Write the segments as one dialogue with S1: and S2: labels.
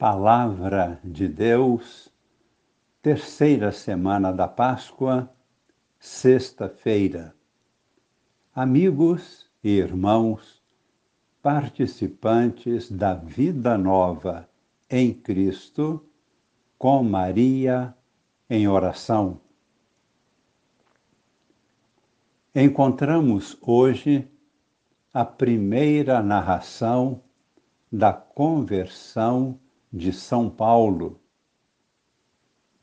S1: Palavra de Deus, terceira semana da Páscoa, sexta-feira. Amigos e irmãos, participantes da vida nova em Cristo, com Maria em oração. Encontramos hoje a primeira narração da conversão de São Paulo,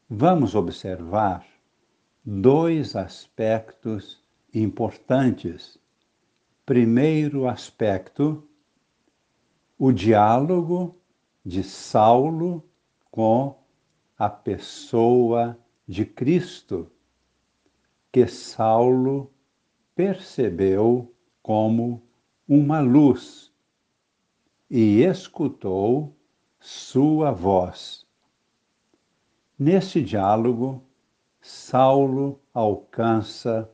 S1: vamos observar dois aspectos importantes. Primeiro aspecto, o diálogo de Saulo com a pessoa de Cristo, que Saulo percebeu como uma luz e escutou sua voz. Nesse diálogo, Saulo alcança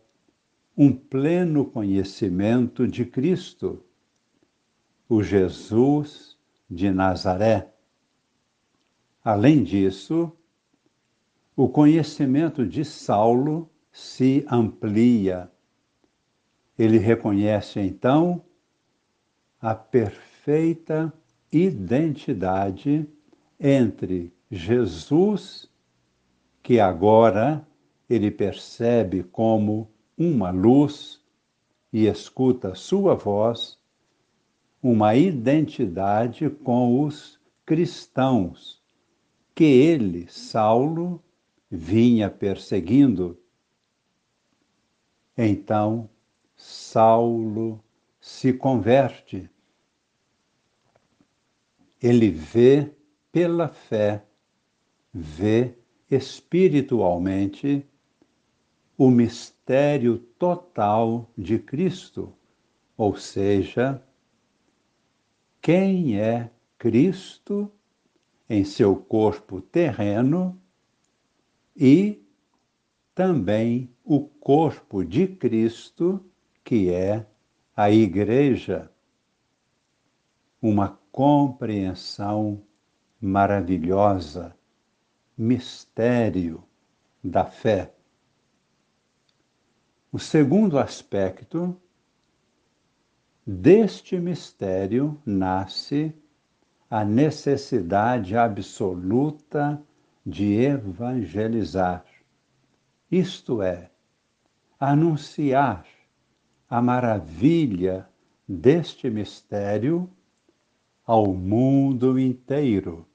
S1: um pleno conhecimento de Cristo, o Jesus de Nazaré. Além disso, o conhecimento de Saulo se amplia. Ele reconhece então a perfeita identidade entre Jesus, que agora ele percebe como uma luz e escuta sua voz, uma identidade com os cristãos que ele, Saulo, vinha perseguindo. Então, Saulo se converte ele vê pela fé, vê espiritualmente o mistério total de Cristo, ou seja, quem é Cristo em seu corpo terreno e também o corpo de Cristo, que é a Igreja. Uma compreensão maravilhosa, mistério da fé. O segundo aspecto deste mistério nasce a necessidade absoluta de evangelizar, isto é, anunciar a maravilha deste mistério ao mundo inteiro.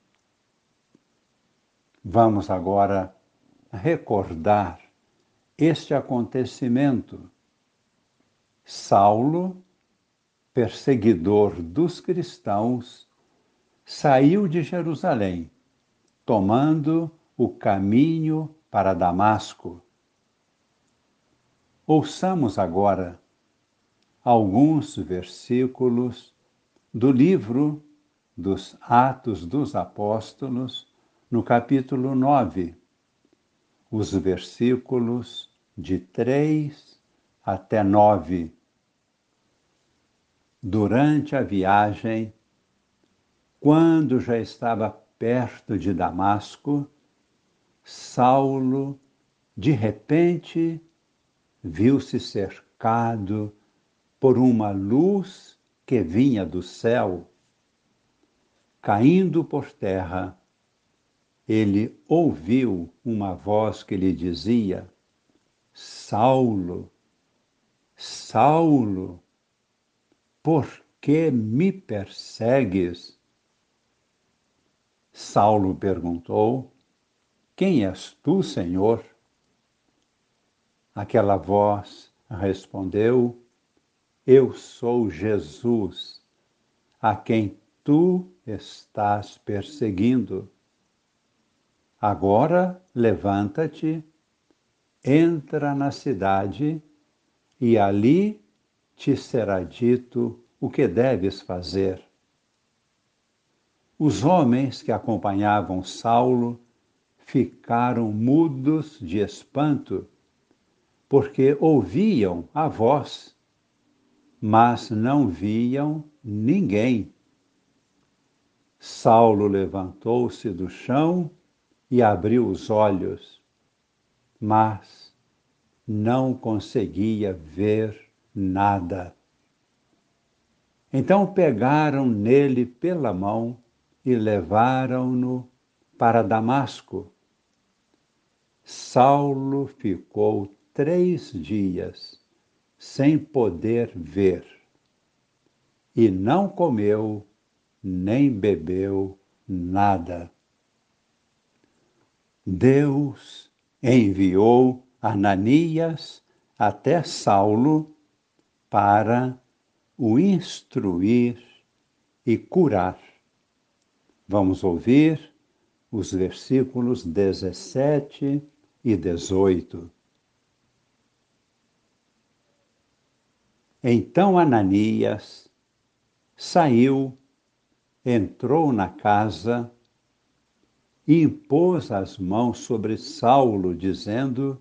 S1: Vamos agora recordar este acontecimento. Saulo, perseguidor dos cristãos, saiu de Jerusalém, tomando o caminho para Damasco. Ouçamos agora alguns versículos do livro dos Atos dos Apóstolos, no capítulo 9, os versículos de 3 até 9. Durante a viagem, quando já estava perto de Damasco, Saulo, de repente, viu-se cercado por uma luz que vinha do céu, caindo por terra, ele ouviu uma voz que lhe dizia: Saulo, Saulo, por que me persegues? Saulo perguntou: Quem és tu, Senhor? Aquela voz respondeu: eu sou Jesus, a quem tu estás perseguindo. Agora levanta-te, entra na cidade e ali te será dito o que deves fazer. Os homens que acompanhavam Saulo ficaram mudos de espanto, porque ouviam a voz mas não viam ninguém. Saulo levantou-se do chão e abriu os olhos, mas não conseguia ver nada. Então pegaram nele pela mão e levaram-no para Damasco. Saulo ficou três dias sem poder ver e não comeu nem bebeu nada. Deus enviou Ananias até Saulo para o instruir e curar. Vamos ouvir os versículos 17 e 18. Então Ananias saiu, entrou na casa e impôs as mãos sobre Saulo, dizendo: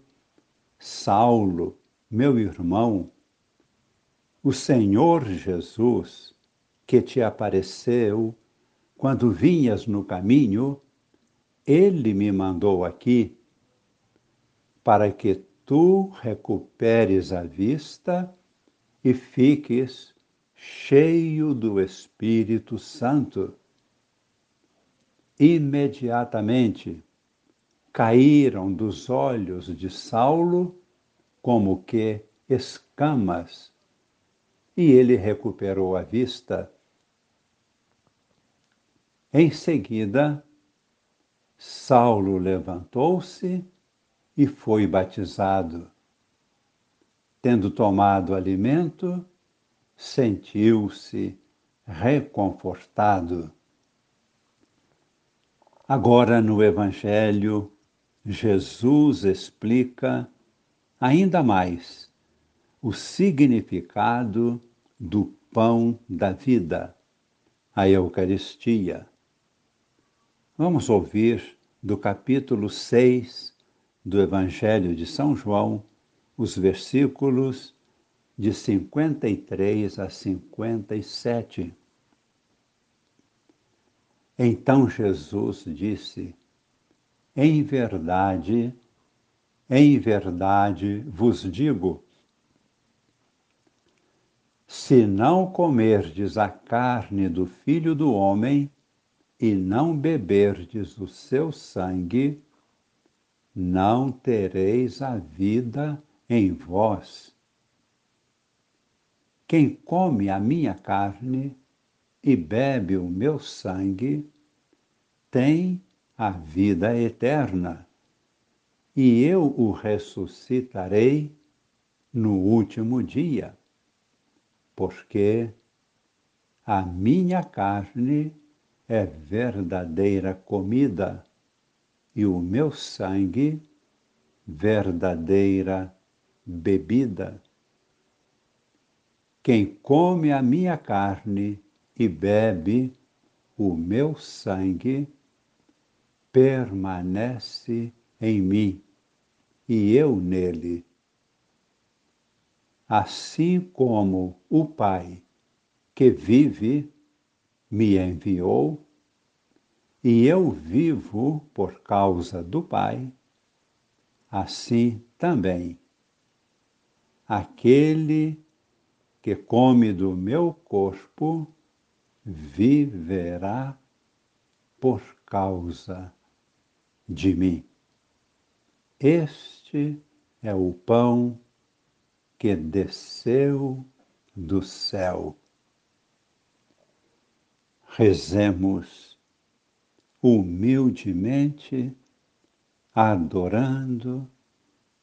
S1: Saulo, meu irmão, o Senhor Jesus, que te apareceu quando vinhas no caminho, ele me mandou aqui para que tu recuperes a vista e fiques cheio do Espírito Santo. Imediatamente caíram dos olhos de Saulo como que escamas, e ele recuperou a vista. Em seguida, Saulo levantou-se e foi batizado. Tendo tomado alimento, sentiu-se reconfortado. Agora, no Evangelho, Jesus explica ainda mais o significado do pão da vida, a Eucaristia. Vamos ouvir do capítulo 6 do Evangelho de São João, os versículos de 53 a 57. Então Jesus disse: Em verdade, em verdade vos digo, se não comerdes a carne do Filho do Homem e não beberdes o seu sangue, não tereis a vida em vós. Quem come a minha carne e bebe o meu sangue tem a vida eterna, e eu o ressuscitarei no último dia, porque a minha carne é verdadeira comida e o meu sangue verdadeira bebida. Quem come a minha carne e bebe o meu sangue, permanece em mim e eu nele. Assim como o Pai que vive me enviou, e eu vivo por causa do Pai, assim também. Aquele que come do meu corpo viverá por causa de mim. Este é o pão que desceu do céu. Rezemos humildemente adorando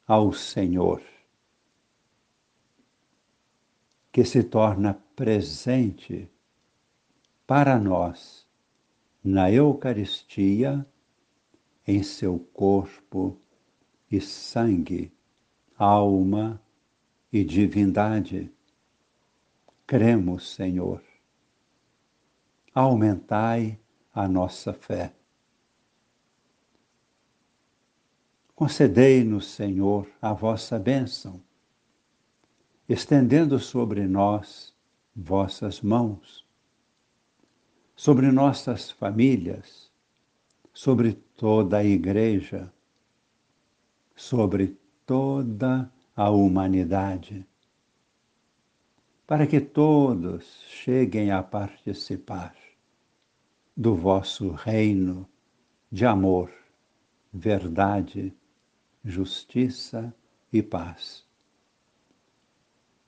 S1: ao Senhor, que se torna presente para nós na Eucaristia, em seu corpo e sangue, alma e divindade. Cremos, Senhor. Aumentai a nossa fé. Concedei-nos, Senhor, a vossa bênção, estendendo sobre nós vossas mãos. sobre nossas famílias, sobre toda a Igreja, sobre toda a humanidade, para que todos cheguem a participar do vosso reino de amor, verdade, justiça e paz.